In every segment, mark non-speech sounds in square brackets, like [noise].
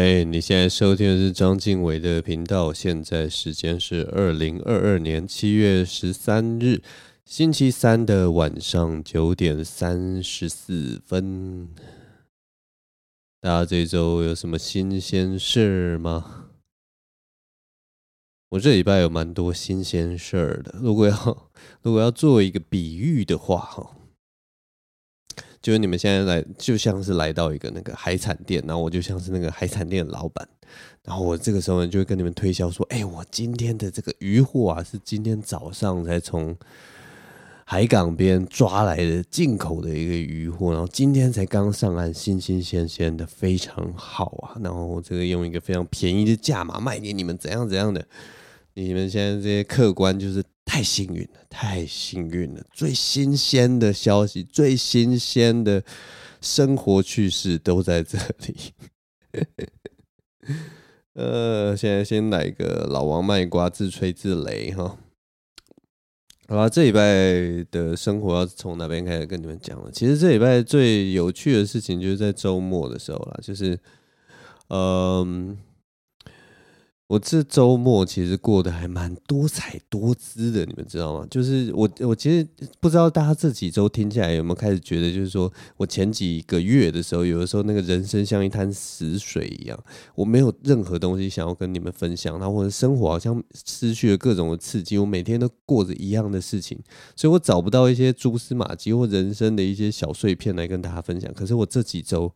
哎，你现在收听的是张敬伟的频道。现在时间是二零二二年七月十三日星期三的晚上九点三十四分。大家这周有什么新鲜事儿吗？我这礼拜有蛮多新鲜事儿的。如果要 [laughs] 如果要做一个比喻的话，哈。就是你们现在来，就像是来到一个那个海产店，然后我就像是那个海产店的老板，然后我这个时候呢就会跟你们推销说：“哎，我今天的这个鱼货啊，是今天早上才从海港边抓来的进口的一个鱼货，然后今天才刚上岸，新新鲜鲜的，非常好啊！然后我这个用一个非常便宜的价码卖给你们，怎样怎样的？你们现在这些客官就是。”太幸运了，太幸运了！最新鲜的消息，最新鲜的生活趣事都在这里。[laughs] 呃，现在先来个老王卖瓜，自吹自擂哈。好吧，这礼拜的生活要从哪边开始跟你们讲了？其实这礼拜最有趣的事情就是在周末的时候啦，就是嗯。我这周末其实过得还蛮多彩多姿的，你们知道吗？就是我，我其实不知道大家这几周听起来有没有开始觉得，就是说我前几个月的时候，有的时候那个人生像一滩死水一样，我没有任何东西想要跟你们分享，然后我的生活好像失去了各种的刺激，我每天都过着一样的事情，所以我找不到一些蛛丝马迹或人生的一些小碎片来跟大家分享。可是我这几周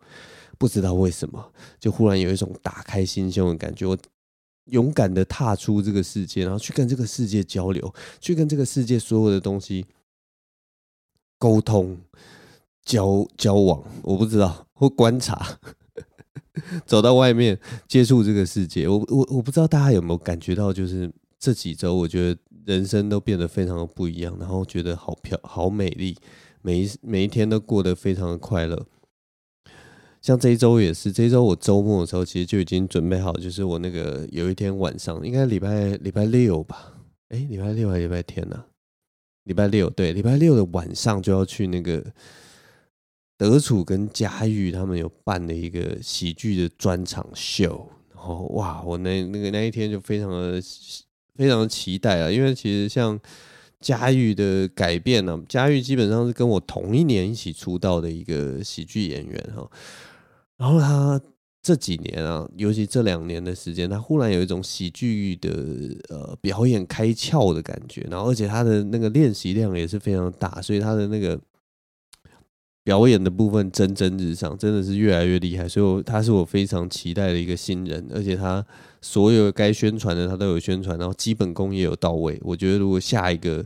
不知道为什么，就忽然有一种打开心胸的感觉，我。勇敢的踏出这个世界，然后去跟这个世界交流，去跟这个世界所有的东西沟通、交交往。我不知道，或观察，[laughs] 走到外面接触这个世界。我我我不知道大家有没有感觉到，就是这几周，我觉得人生都变得非常的不一样，然后觉得好漂好美丽，每一每一天都过得非常的快乐。像这一周也是，这一周我周末的时候，其实就已经准备好，就是我那个有一天晚上，应该礼拜礼拜六吧？哎，礼拜六还是礼拜天呢？礼拜六，对，礼拜六的晚上就要去那个德楚跟嘉玉他们有办的一个喜剧的专场秀，然后哇，我那那个那一天就非常的非常的期待啊，因为其实像嘉玉的改变呢，嘉玉基本上是跟我同一年一起出道的一个喜剧演员哈。然后他这几年啊，尤其这两年的时间，他忽然有一种喜剧的呃表演开窍的感觉。然后，而且他的那个练习量也是非常大，所以他的那个表演的部分蒸蒸日上，真的是越来越厉害。所以，他是我非常期待的一个新人。而且，他所有该宣传的他都有宣传，然后基本功也有到位。我觉得，如果下一个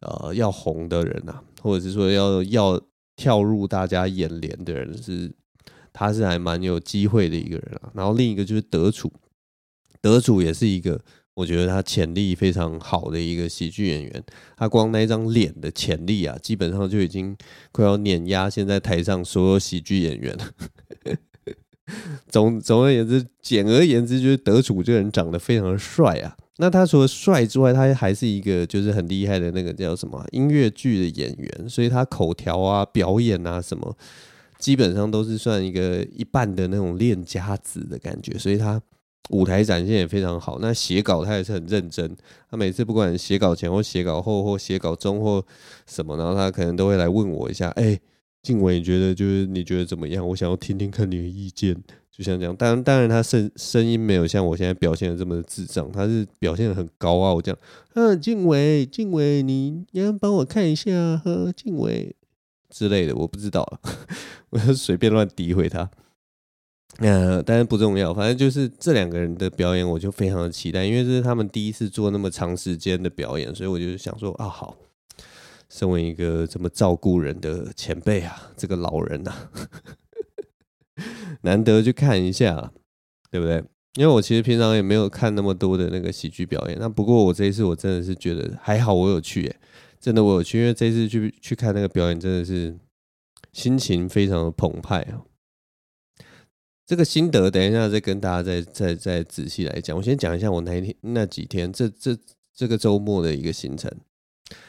呃要红的人啊，或者是说要要跳入大家眼帘的人是。他是还蛮有机会的一个人啊，然后另一个就是德楚，德楚也是一个我觉得他潜力非常好的一个喜剧演员，他光那张脸的潜力啊，基本上就已经快要碾压现在台上所有喜剧演员了。[laughs] 总总而言之，简而言之，就是德楚这个人长得非常的帅啊。那他除了帅之外，他还是一个就是很厉害的那个叫什么音乐剧的演员，所以他口条啊、表演啊什么。基本上都是算一个一半的那种练家子的感觉，所以他舞台展现也非常好。那写稿他也是很认真，他每次不管写稿前或写稿后或写稿中或什么，然后他可能都会来问我一下：“哎，静伟，你觉得就是你觉得怎么样？我想要听听看你的意见。”就像这样，当当然他声声音没有像我现在表现的这么智障，他是表现的很高傲这样。嗯，静伟，静伟，你你要帮我看一下，呵，静伟。之类的，我不知道，[laughs] 我就随便乱诋毁他。呃，当然不重要，反正就是这两个人的表演，我就非常的期待，因为这是他们第一次做那么长时间的表演，所以我就想说啊，好，身为一个这么照顾人的前辈啊，这个老人呐、啊，[laughs] 难得去看一下，对不对？因为我其实平常也没有看那么多的那个喜剧表演，那不过我这一次我真的是觉得还好，我有去耶。真的我去，因为这次去去看那个表演，真的是心情非常的澎湃啊！这个心得，等一下再跟大家再再再仔细来讲。我先讲一下我那一天那几天，这这这个周末的一个行程。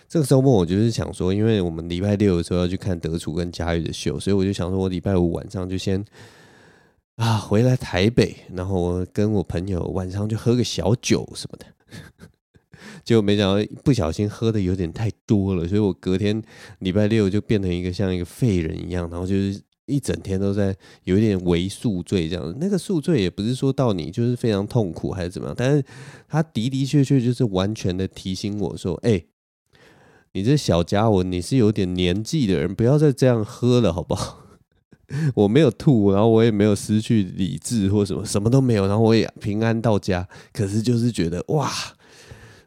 这个周末我就是想说，因为我们礼拜六的时候要去看德楚跟佳玉的秀，所以我就想说我礼拜五晚上就先啊，回来台北，然后我跟我朋友晚上就喝个小酒什么的，结果没想到不小心喝的有点太多了，所以我隔天礼拜六就变成一个像一个废人一样，然后就是一整天都在有一点微宿醉这样。那个宿醉也不是说到你就是非常痛苦还是怎么样，但是他的的确确就是完全的提醒我说，哎，你这小家伙，你是有点年纪的人，不要再这样喝了，好不好？[laughs] 我没有吐，然后我也没有失去理智或什么，什么都没有，然后我也平安到家。可是就是觉得哇，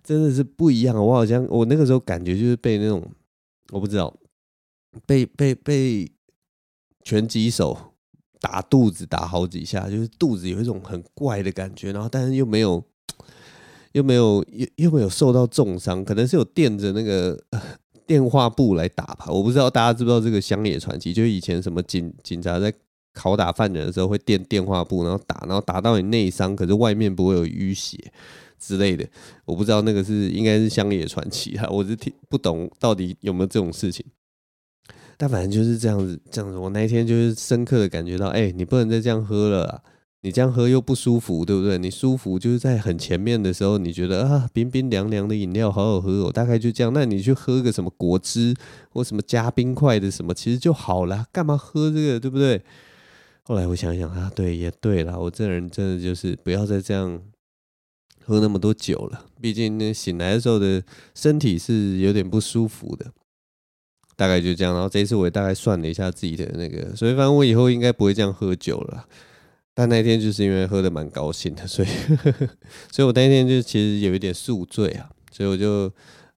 真的是不一样。我好像我那个时候感觉就是被那种我不知道，被被被拳击手打肚子打好几下，就是肚子有一种很怪的感觉，然后但是又没有 [tsk] 又没有又又没有受到重伤，可能是有垫着那个。[laughs] 电话簿来打吧，我不知道大家知不知道这个乡野传奇，就是以前什么警警察在拷打犯人的时候会垫电话簿，然后打，然后打到你内伤，可是外面不会有淤血之类的。我不知道那个是应该是乡野传奇哈，我是听不懂到底有没有这种事情。但反正就是这样子，这样子，我那一天就是深刻的感觉到，哎、你不能再这样喝了。你这样喝又不舒服，对不对？你舒服就是在很前面的时候，你觉得啊，冰冰凉凉的饮料好好喝哦，大概就这样。那你去喝个什么果汁或什么加冰块的什么，其实就好了，干嘛喝这个，对不对？后来我想想啊，对，也对了，我这人真的就是不要再这样喝那么多酒了，毕竟呢，醒来的时候的身体是有点不舒服的。大概就这样，然后这一次我也大概算了一下自己的那个，所以反正我以后应该不会这样喝酒了。但那天就是因为喝得蛮高兴的，所以，[laughs] 所以我那天就其实有一点宿醉啊，所以我就，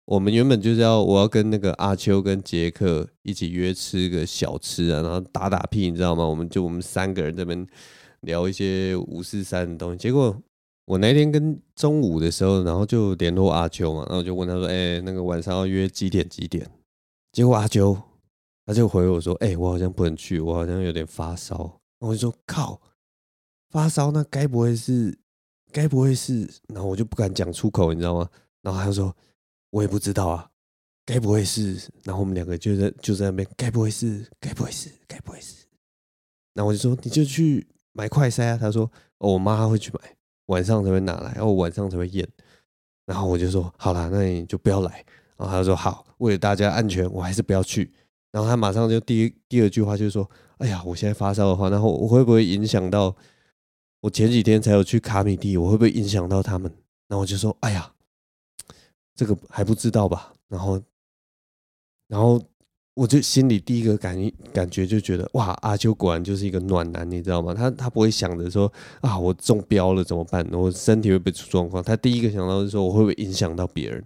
我们原本就是要我要跟那个阿秋跟杰克一起约吃个小吃啊，然后打打屁，你知道吗？我们就我们三个人这边聊一些五四三的东西。结果我那天跟中午的时候，然后就联络阿秋嘛，然后就问他说：“哎，那个晚上要约几点几点？”结果阿秋他就回我说：“哎，我好像不能去，我好像有点发烧。”我就说：“靠！”发烧，那该不会是？该不会是？然后我就不敢讲出口，你知道吗？然后他就说：“我也不知道啊，该不会是？”然后我们两个就在就在那边，该不会是？该不会是？该不会是？然后我就说：“你就去买快筛啊。”他说：“哦，我妈会去买，晚上才会拿来，然后晚上才会验。”然后我就说：“好啦，那你就不要来。”然后他就说：“好，为了大家安全，我还是不要去。”然后他马上就第一第二句话就是说：“哎呀，我现在发烧的话，然后我会不会影响到？”我前几天才有去卡米蒂，我会不会影响到他们？然后我就说：“哎呀，这个还不知道吧。”然后，然后我就心里第一个感感觉就觉得：“哇，阿秋果然就是一个暖男，你知道吗？他他不会想着说啊，我中标了怎么办？我身体会不会出状况？他第一个想到是说，我会不会影响到别人？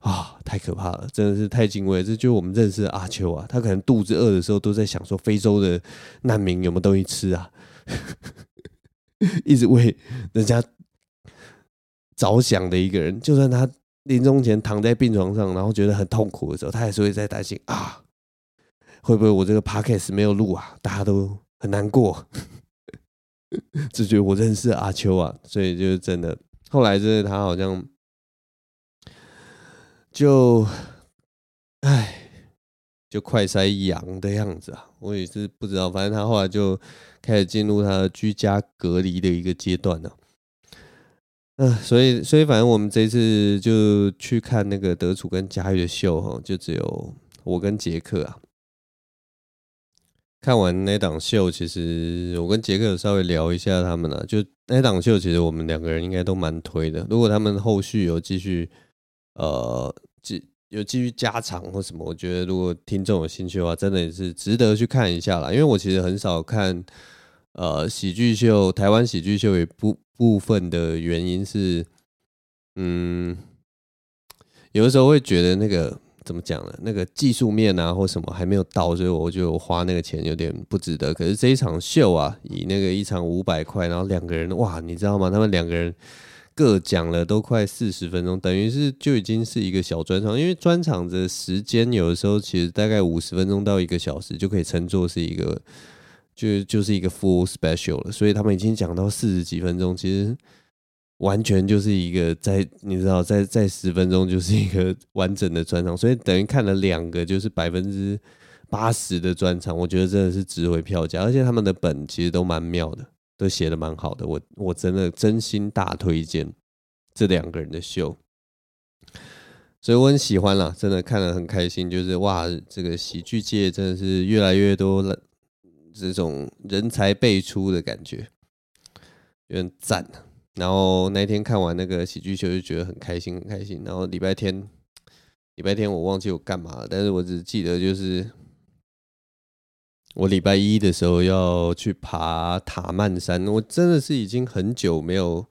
啊，太可怕了，真的是太敬畏。这就是我们认识的阿秋啊，他可能肚子饿的时候都在想说，非洲的难民有没有东西吃啊。[laughs] ”一直为人家着想的一个人，就算他临终前躺在病床上，然后觉得很痛苦的时候，他还是会在担心啊，会不会我这个 podcast 没有录啊？大家都很难过，[laughs] 只觉得我认识阿秋啊，所以就是真的。后来就是他好像就，哎。就快筛阳的样子啊，我也是不知道，反正他后来就开始进入他居家隔离的一个阶段了。嗯，所以所以反正我们这次就去看那个德楚跟佳玉的秀哈，就只有我跟杰克啊。看完那档秀，其实我跟杰克稍微聊一下他们了，就那档秀，其实我们两个人应该都蛮推的。如果他们后续有继续，呃，继有继续加长或什么，我觉得如果听众有兴趣的话，真的也是值得去看一下啦。因为我其实很少看呃喜剧秀，台湾喜剧秀也部部分的原因是，嗯，有的时候会觉得那个怎么讲呢？那个技术面啊或什么还没有到，所以我就花那个钱有点不值得。可是这一场秀啊，以那个一场五百块，然后两个人哇，你知道吗？他们两个人。各讲了都快四十分钟，等于是就已经是一个小专场。因为专场的时间有的时候其实大概五十分钟到一个小时就可以称作是一个，就就是一个 full special 了。所以他们已经讲到四十几分钟，其实完全就是一个在你知道，在在十分钟就是一个完整的专场。所以等于看了两个就是百分之八十的专场，我觉得真的是值回票价。而且他们的本其实都蛮妙的。都写的蛮好的。我我真的真心大推荐这两个人的秀，所以我很喜欢啦，真的看了很开心。就是哇，这个喜剧界真的是越来越多了这种人才辈出的感觉，有点赞。然后那天看完那个喜剧秀，就觉得很开心，很开心。然后礼拜天，礼拜天我忘记我干嘛了，但是我只记得就是我礼拜一的时候要去爬塔曼山。我真的是已经很久没有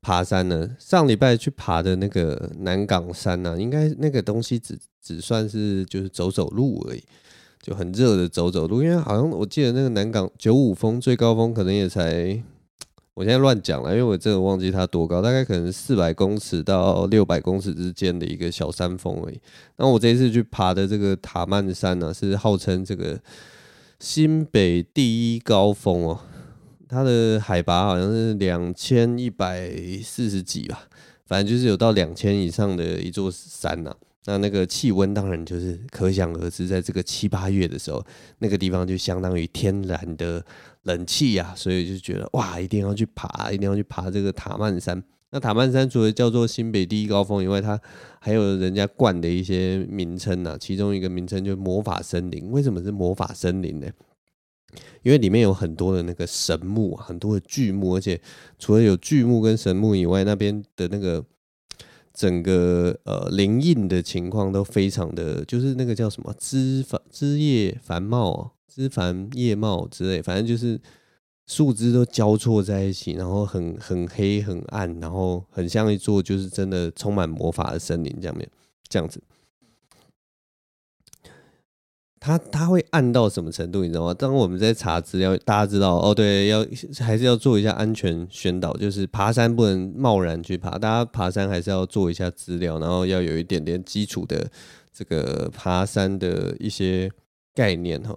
爬山了。上礼拜去爬的那个南港山呢、啊，应该那个东西只只算是就是走走路而已，就很热的走走路。因为好像我记得那个南港九五峰最高峰可能也才。我现在乱讲了，因为我真的忘记它多高，大概可能四百公尺到六百公尺之间的一个小山峰而已。那我这一次去爬的这个塔曼山呢、是号称这个新北第一高峰哦，它的海拔好像是两千一百四十几吧，反正就是有到两千以上的一座山呐、那那个气温当然就是可想而知，在这个七八月的时候，那个地方就相当于天然的冷气呀、啊，所以就觉得哇，一定要去爬，一定要去爬这个塔曼山。那塔曼山除了叫做新北第一高峰以外，它还有人家冠的一些名称呐，其中一个名称就是魔法森林。为什么是魔法森林呢？因为里面有很多的那个神木，很多的巨木，而且除了有巨木跟神木以外，那边的那个。整个呃林荫的情况都非常的，就是那个叫什么枝繁枝叶繁茂，枝繁叶茂之类，反正就是树枝都交错在一起，然后很很黑很暗，然后很像一座就是真的充满魔法的森林这样面这样子。它它会暗到什么程度，你知道吗？当我们在查资料，大家知道哦，对，要还是要做一下安全宣导，就是爬山不能贸然去爬，大家爬山还是要做一下资料，然后要有一点点基础的这个爬山的一些概念哈。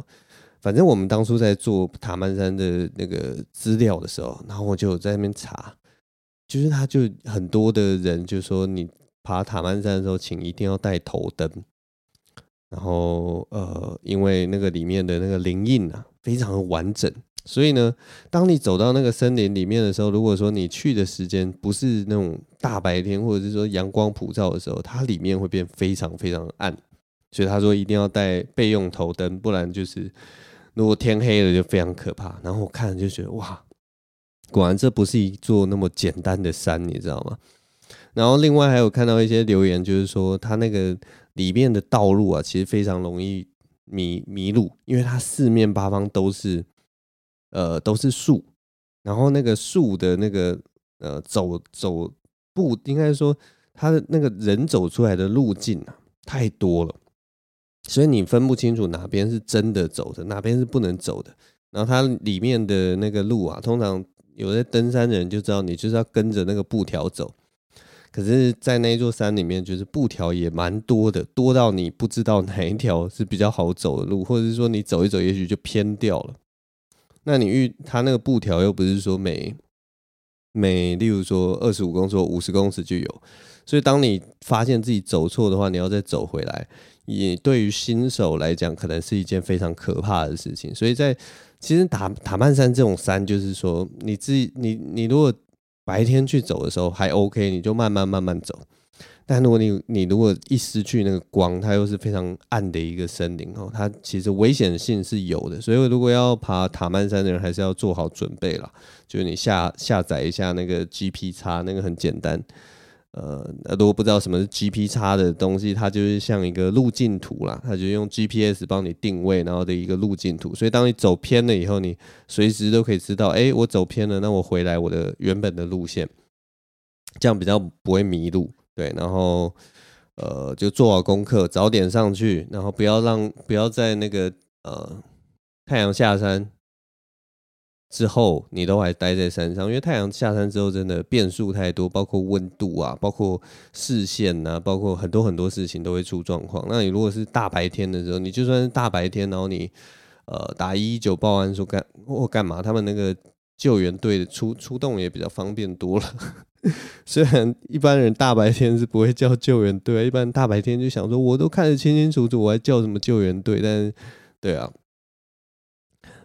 反正我们当初在做塔曼山的那个资料的时候，然后我就在那边查，就是他就很多的人就说，你爬塔曼山的时候，请一定要带头灯。然后，呃，因为那个里面的那个林荫啊，非常的完整，所以呢，当你走到那个森林里面的时候，如果说你去的时间不是那种大白天，或者是说阳光普照的时候，它里面会变非常非常暗。所以他说一定要带备用头灯，不然就是如果天黑了就非常可怕。然后我看了就觉得哇，果然这不是一座那么简单的山，你知道吗？然后另外还有看到一些留言，就是说他那个。里面的道路啊，其实非常容易迷迷路，因为它四面八方都是呃都是树，然后那个树的那个呃走走步，应该说它的那个人走出来的路径啊太多了，所以你分不清楚哪边是真的走的，哪边是不能走的。然后它里面的那个路啊，通常有些登山人就知道，你就是要跟着那个布条走。可是，在那座山里面，就是布条也蛮多的，多到你不知道哪一条是比较好走的路，或者是说你走一走，也许就偏掉了。那你遇他那个布条又不是说每每，例如说二十五公尺五十公尺就有，所以当你发现自己走错的话，你要再走回来，也对于新手来讲，可能是一件非常可怕的事情。所以在其实塔塔曼山这种山，就是说你自己，你你如果。白天去走的时候还 OK，你就慢慢慢慢走。但如果你你如果一失去那个光，它又是非常暗的一个森林哦，它其实危险性是有的。所以如果要爬塔曼山的人，还是要做好准备了。就是你下下载一下那个 G P 叉那个很简单。呃，如果不知道什么是 GPX 的东西，它就是像一个路径图啦，它就用 GPS 帮你定位，然后的一个路径图。所以当你走偏了以后，你随时都可以知道，哎，我走偏了，那我回来我的原本的路线，这样比较不会迷路。对，然后呃，就做好功课，早点上去，然后不要让不要在那个呃太阳下山。之后你都还待在山上，因为太阳下山之后真的变数太多，包括温度啊，包括视线啊，包括很多很多事情都会出状况。那你如果是大白天的时候，你就算是大白天，然后你呃打一一九报案说干或干嘛，他们那个救援队的出出动也比较方便多了。[laughs] 虽然一般人大白天是不会叫救援队，一般大白天就想说我都看得清清楚楚，我还叫什么救援队？但对啊。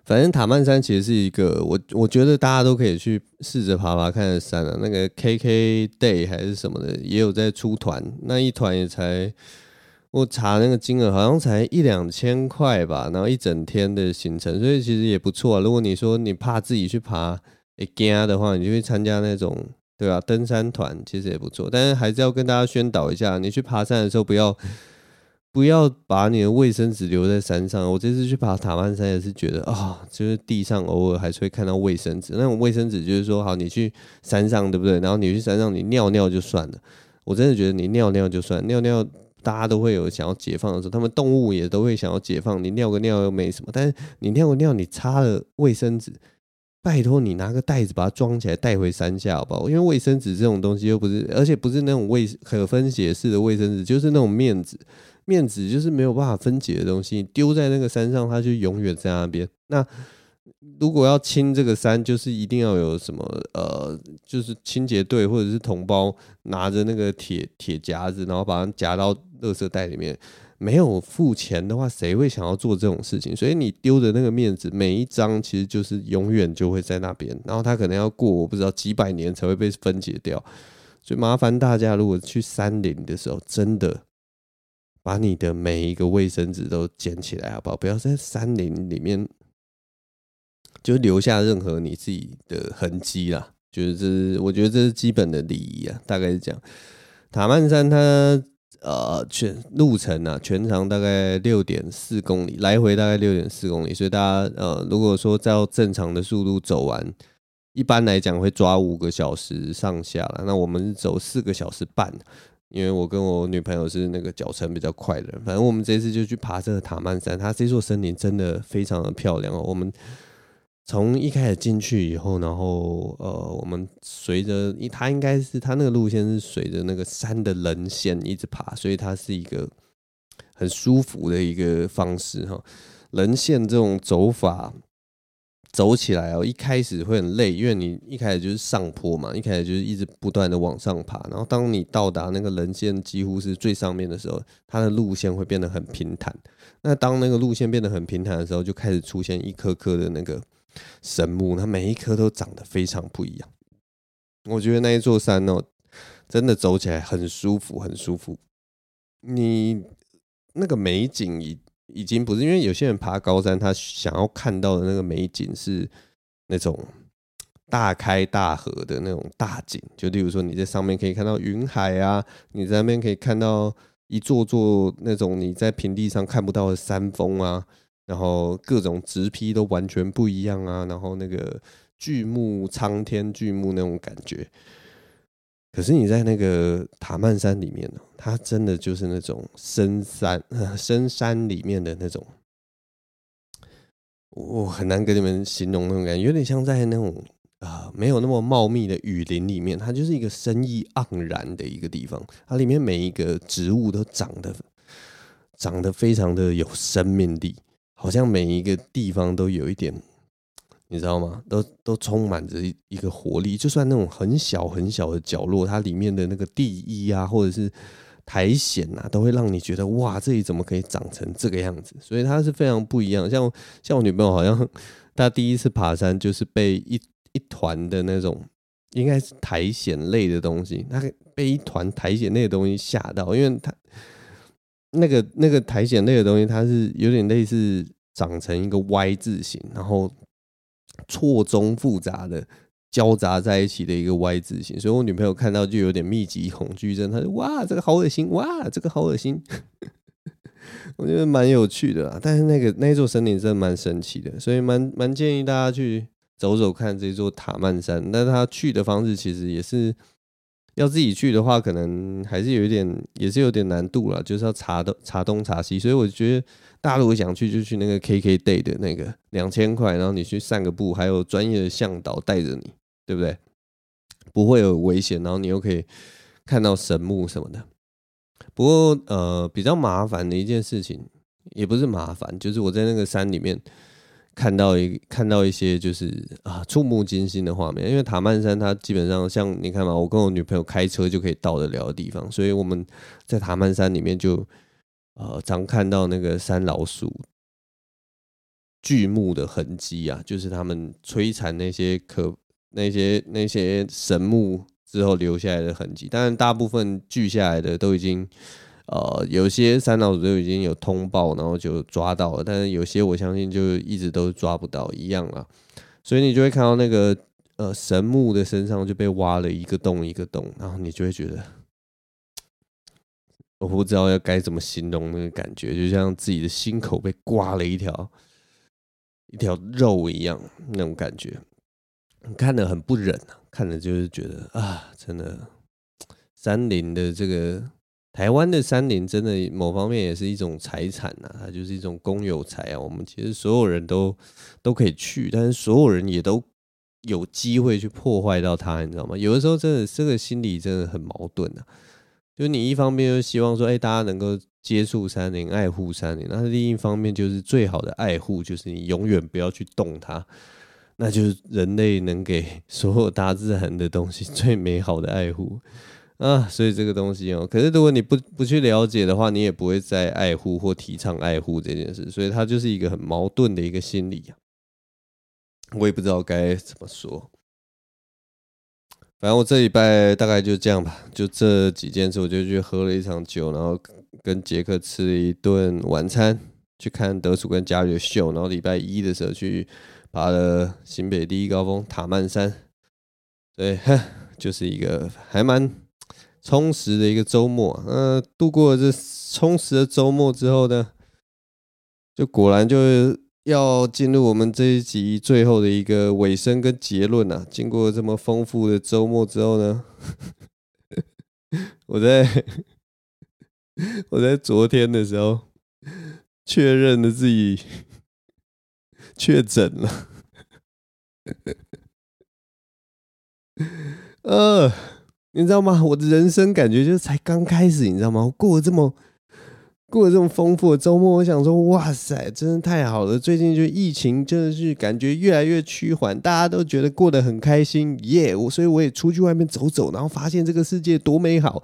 反正塔曼山其实是一个我我觉得大家都可以去试着爬爬看的山啊。那个 KK Day 还是什么的，也有在出团，那一团也才我查那个金额好像才一两千块吧，然后一整天的行程，所以其实也不错啊。如果你说你怕自己去爬会惊的话，你就会参加那种对吧？登山团其实也不错，但是还是要跟大家宣导一下，你去爬山的时候不要。不要把你的卫生纸留在山上。我这次去爬塔曼山也是觉得啊、就是地上偶尔还是会看到卫生纸。那种卫生纸就是说，好，你去山上对不对？然后你去山上你尿尿就算了。我真的觉得你尿尿就算，尿尿大家都会有想要解放的时候，他们动物也都会想要解放。你尿个尿又没什么，但是你尿个尿你擦了卫生纸，拜托你拿个袋子把它装起来带回山下好不好？因为卫生纸这种东西又不是，而且不是那种卫可分解式的卫生纸，就是那种面纸。面子就是没有办法分解的东西，丢在那个山上，它就永远在那边。那如果要清这个山，就是一定要有什么呃，就是清洁队或者是同胞拿着那个铁铁夹子，然后把它夹到垃圾袋里面。没有付钱的话，谁会想要做这种事情？所以你丢的那个面子，每一张其实就是永远就会在那边，然后它可能要过我不知道几百年才会被分解掉。所以麻烦大家，如果去山林的时候，真的。把你的每一个卫生纸都捡起来，好不好？不要在山林里面就留下任何你自己的痕迹啦。就是这是，我觉得这是基本的礼仪啊。大概是这样。塔曼山它呃全路程啊，全长大概六点四公里，来回大概六点四公里。所以大家呃，如果说照正常的速度走完，一般来讲会抓五个小时上下了。那我们走四个小时半。因为我跟我女朋友是那个脚程比较快的人，反正我们这次就去爬这个塔曼山，它这座森林真的非常的漂亮哦。我们从一开始进去以后，然后呃，我们随着，它应该是它那个路线是随着那个山的棱线一直爬，所以它是一个很舒服的一个方式哈。棱线这种走法。走起来哦，一开始会很累，因为你一开始就是上坡嘛，一开始就是一直不断的往上爬，然后当你到达那个棱线几乎是最上面的时候，它的路线会变得很平坦。那当那个路线变得很平坦的时候，就开始出现一颗颗的那个神木，它每一颗都长得非常不一样。我觉得那一座山哦，真的走起来很舒服，很舒服。你那个美景一。已经不是因为有些人爬高山，他想要看到的那个美景是那种大开大合的那种大景，就例如说你在上面可以看到云海啊，你在那边可以看到一座座那种你在平地上看不到的山峰啊，然后各种直劈都完全不一样啊，然后那个巨木苍天巨木那种感觉。可是你在那个塔曼山里面呢，它真的就是那种深山 [laughs] 深山里面的那种，我很难跟你们形容那种感觉，有点像在那种啊没有那么茂密的雨林里面，它就是一个生意盎然的一个地方，它里面每一个植物都长得长得非常的有生命力，好像每一个地方都有一点。你知道吗？都都充满着一一个活力，就算那种很小很小的角落，它里面的那个地衣啊，或者是苔藓啊，都会让你觉得哇，这里怎么可以长成这个样子？所以它是非常不一样。像像我女朋友，好像她第一次爬山就是被一一团的那种，应该是苔藓类的东西，她被一团苔藓类的东西吓到，因为她那个那个苔藓类的东西，它是有点类似长成一个 Y 字形，然后。错综复杂的交杂在一起的一个 Y 字形，所以我女朋友看到就有点密集恐惧症。她说：“哇，这个好恶心！哇，这个好恶心。[laughs] ”我觉得蛮有趣的啦，但是那个那座森林真的蛮神奇的，所以蛮蛮建议大家去走走看这座塔曼山。但他去的方式其实也是要自己去的话，可能还是有一点，也是有点难度了，就是要查东查东查西。所以我觉得。大家如果想去，就去那个 KK Day 的那个两千块，然后你去散个步，还有专业的向导带着你，对不对？不会有危险，然后你又可以看到神木什么的。不过呃，比较麻烦的一件事情，也不是麻烦，就是我在那个山里面看到一看到一些就是啊触目惊心的画面。因为塔曼山它基本上像你看嘛，我跟我女朋友开车就可以到得了的地方，所以我们在塔曼山里面就。呃，常看到那个山老鼠，锯木的痕迹啊，就是他们摧残那些可那些那些神木之后留下来的痕迹。当然，大部分锯下来的都已经呃，有些三老鼠都已经有通报，然后就抓到了，但是有些我相信就一直都抓不到一样啊。所以你就会看到那个呃神木的身上就被挖了一个洞一个洞，然后你就会觉得。我不知道要该怎么形容那个感觉，就像自己的心口被刮了一条一条肉一样，那种感觉，看得很不忍啊！看着就是觉得啊，真的，山林的这个台湾的山林，真的某方面也是一种财产呐，它就是一种公有财啊。我们其实所有人都都可以去，但是所有人也都有机会去破坏到它，你知道吗？有的时候真的这个心理真的很矛盾啊。就你一方面就希望说，哎，大家能够接触山林、爱护山林；那另一方面就是最好的爱护，就是你永远不要去动它，那就是人类能给所有大自然的东西最美好的爱护啊。所以这个东西哦，可是如果你不不去了解的话，你也不会再爱护或提倡爱护这件事。所以它就是一个很矛盾的一个心理啊。我也不知道该怎么说。反正我这礼拜大概就这样吧，就这几件事，我就去喝了一场酒，然后跟杰克吃了一顿晚餐，去看德叔跟家里的秀，然后礼拜一的时候去爬了新北第一高峰塔曼山，对，就是一个还蛮充实的一个周末。嗯，度过了这充实的周末之后呢，就果然就。要进入我们这一集最后的一个尾声跟结论啊！经过这么丰富的周末之后呢，[laughs] 我在 [laughs] 我在昨天的时候确认了自己确诊了。[laughs] 呃，你知道吗？[laughs] 我的人生感觉就是才刚开始，你知道吗？我过了这么。过了这么丰富的周末，我想说，哇塞，真的太好了！最近就疫情，真的是感觉越来越趋缓，大家都觉得过得很开心，耶！我所以我也出去外面走走，然后发现这个世界多美好，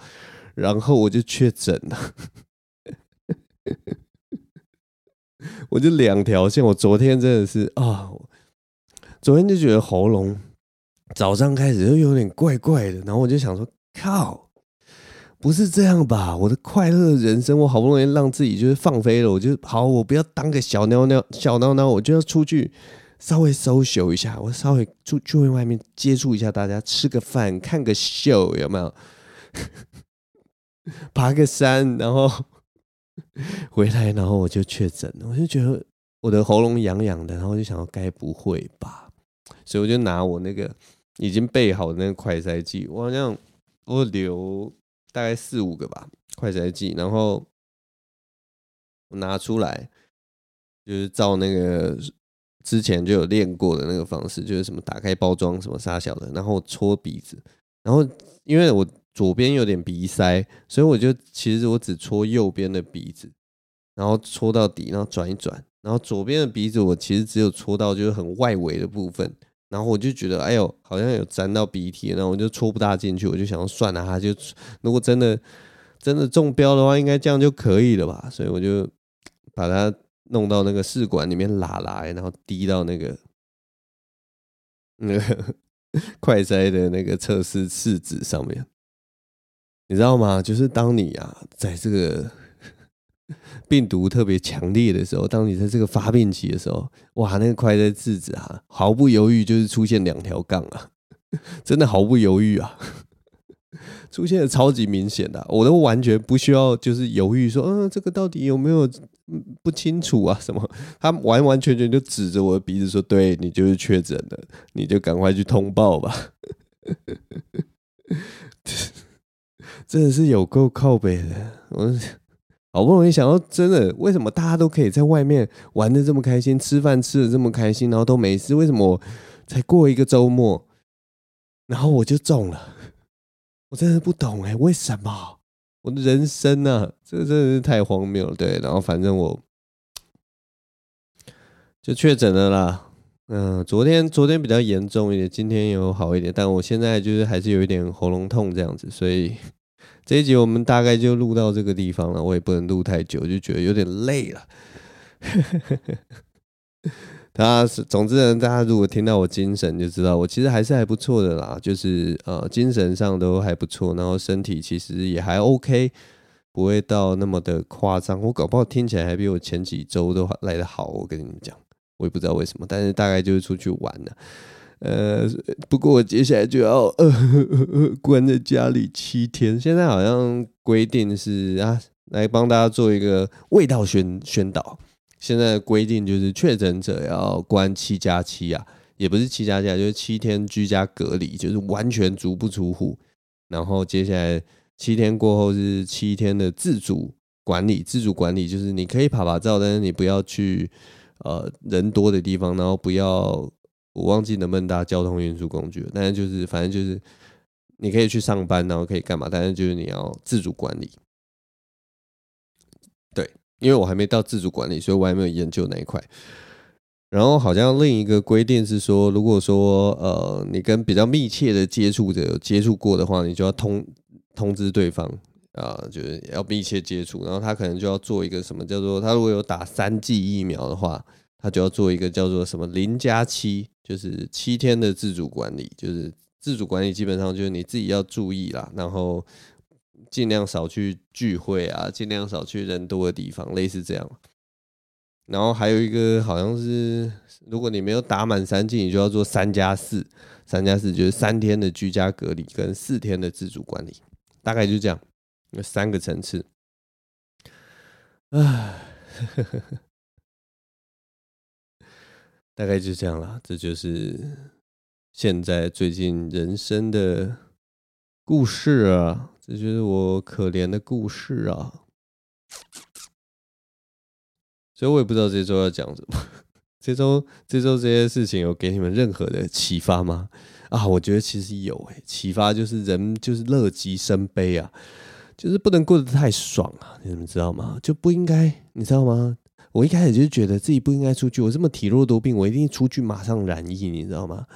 然后我就确诊了，[laughs] 我就两条线。我昨天真的是啊，昨天就觉得喉咙早上开始就有点怪怪的，然后我就想说，靠！不是这样吧？我的快乐人生，我好不容易让自己就是放飞了，我就好，我不要当个小鸟鸟、小闹闹，我就要出去稍微搜修一下，我稍微出去外面接触一下大家，吃个饭，看个秀，有没有？[laughs] 爬个山，然后 [laughs] 回来，然后我就确诊了，我就觉得我的喉咙痒痒的，然后我就想说该不会吧？所以我就拿我那个已经备好的那个快筛剂，我好像我留。大概四五个吧，快筛剂，然后拿出来，就是照那个之前就有练过的那个方式，就是什么打开包装什么杀小的，然后戳鼻子，然后因为我左边有点鼻塞，所以我就其实我只戳右边的鼻子，然后戳到底，然后转一转，然后左边的鼻子我其实只有戳到就是很外围的部分。然后我就觉得，哎呦，好像有沾到鼻涕，然后我就戳不大进去，我就想算了，他就如果真的真的中标的话，应该这样就可以了吧？所以我就把它弄到那个试管里面拉来，然后滴到那个那个 [laughs] 快筛的那个测试试纸上面，你知道吗？就是当你啊，在这个。[laughs] 病毒特别强烈的时候，当你在这个发病期的时候，哇，那个快筛试纸啊，毫不犹豫就是出现两条杠啊，[laughs] 真的毫不犹豫啊，[laughs] 出现的超级明显的，我都完全不需要就是犹豫说，嗯，这个到底有没有不清楚啊什么？他完完全全就指着我的鼻子说，对，你就是确诊了，你就赶快去通报吧，真的是有够靠北的，我。好不容易想到，真的，为什么大家都可以在外面玩得这么开心，吃饭吃得这么开心，然后都没事？为什么才过一个周末，然后我就中了？我真的不懂哎，为什么？我的人生啊，这真的是太荒谬了。对，然后反正我就确诊了啦。嗯，昨天昨天比较严重一点，今天有好一点，但我现在就是还是有一点喉咙痛这样子，所以。这一集我们大概就录到这个地方了，我也不能录太久，就觉得有点累了。[laughs] 他是，总之呢，大家如果听到我精神，就知道我其实还是还不错的啦，就是呃，精神上都还不错，然后身体其实也还 OK，不会到那么的夸张。我搞不好听起来还比我前几周都来得好，我跟你们讲，我也不知道为什么，但是大概就是出去玩了。呃，不过我接下来就要呃 [laughs] 关在家里七天，现在好像规定是啊，来帮大家做一个味道宣宣导。现在规定就是确诊者要关七加七啊，也不是七加七，就是七天居家隔离，就是完全足不出户。然后接下来七天过后是七天的自主管理，自主管理就是你可以趴趴走，但是你不要去呃人多的地方，然后不要我忘记能不能搭交通运输工具了，但是就是反正就是你可以去上班，然后可以干嘛，但是就是你要自主管理。对因为我还没到自主管理，所以我还没有研究那一块。然后好像另一个规定是说，如果说呃你跟比较密切的接触者有接触过的话，你就要通通知对方啊、呃，就是要密切接触。然后他可能就要做一个什么叫做，他如果有打三剂疫苗的话，他就要做一个叫做什么零加七，就是七天的自主管理。就是自主管理基本上就是你自己要注意啦，然后。尽量少去聚会啊，尽量少去人多的地方，类似这样。然后还有一个好像是，如果你没有打满三剂，你就要做三加四，三加四就是三天的居家隔离跟四天的自主管理，大概就这样，有三个层次。唉，[laughs] 大概就这样了，这就是现在最近人生的故事啊。这就是我可怜的故事啊，所以我也不知道这周要讲什么。[laughs] 这周这周这些事情有给你们任何的启发吗？啊，我觉得其实有诶，启发就是人就是乐极生悲啊，就是不能过得太爽啊，你们知道吗？就不应该，你知道吗？我一开始就觉得自己不应该出去，我这么体弱多病，我一定出去马上染疫，你知道吗？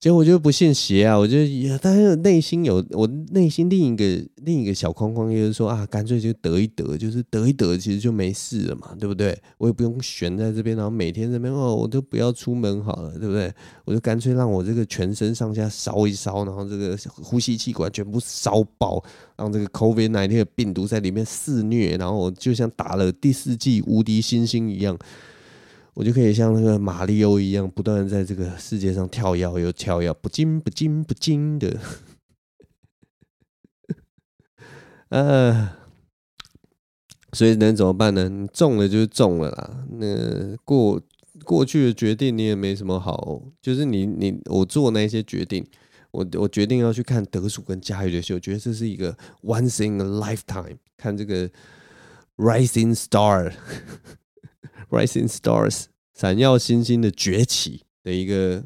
结果我就不信邪啊！我就也，但是内心有我内心另一个另一个小框框，就是说啊，干脆就得一得，就是得一得，其实就没事了嘛，对不对？我也不用悬在这边，然后每天这边哦，我都不要出门好了，对不对？我就干脆让我这个全身上下烧一烧，然后这个呼吸气管全部烧爆，让这个 COVID-19 的病毒在里面肆虐，然后我就像打了第四剂无敌星星一样。我就可以像那个马里奥一样，不断在这个世界上跳跃又跳跃，不惊不惊不惊的。[laughs] 呃，所以能怎么办呢？你中了就是中了啦。那过过去的决定你也没什么好，就是你你我做那些决定，我我决定要去看德叔跟佳宇的秀，我觉得这是一个 once in a lifetime 看这个 rising star。Rising Stars，闪耀星星的崛起的一个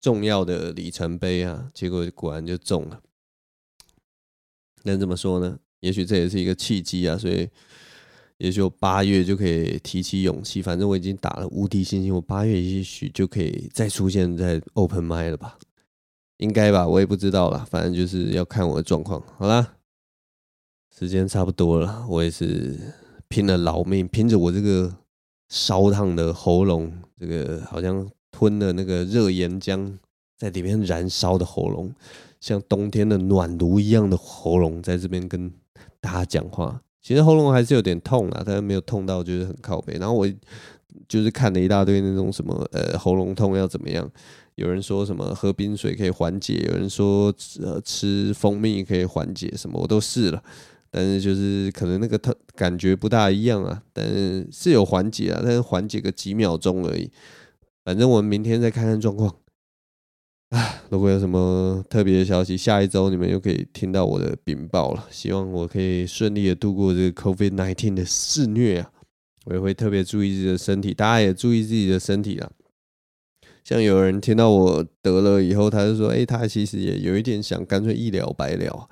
重要的里程碑啊！结果果然就中了。能怎么说呢？也许这也是一个契机啊！所以，也许我八月就可以提起勇气。反正我已经打了无敌星星，我八月也许就可以再出现在 Open Mic 了吧？应该吧？我也不知道啦。反正就是要看我的状况。好啦，时间差不多了，我也是拼了老命，拼着我这个。烧烫的喉咙，这个好像吞了那个热岩浆在里面燃烧的喉咙，像冬天的暖炉一样的喉咙，在这边跟大家讲话。其实喉咙还是有点痛啊，但是没有痛到就是很靠背。然后我就是看了一大堆那种什么呃喉咙痛要怎么样，有人说什么喝冰水可以缓解，有人说呃吃蜂蜜可以缓解，什么我都试了。但是就是可能那个特感觉不大一样啊，但是是有缓解啊，但是缓解个几秒钟而已。反正我们明天再看看状况。[sighs] 啊，如果有什么特别的消息，下一周你们又可以听到我的禀报了。希望我可以顺利的度过这个 COVID-19 的肆虐啊！我也会特别注意自己的身体，大家也注意自己的身体啊。像有人听到我得了以后，他就说：“哎，他其实也有一点想干脆一了百了。”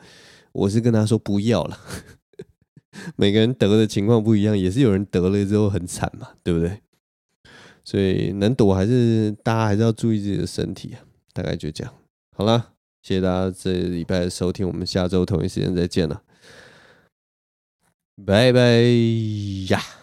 我是跟他说不要了，[laughs] 每个人得的情况不一样，也是有人得了之后很惨嘛，对不对？所以能躲还是大家还是要注意自己的身体啊。大概就这样，好了，谢谢大家这礼拜的收听，我们下周同一时间再见了，拜拜呀。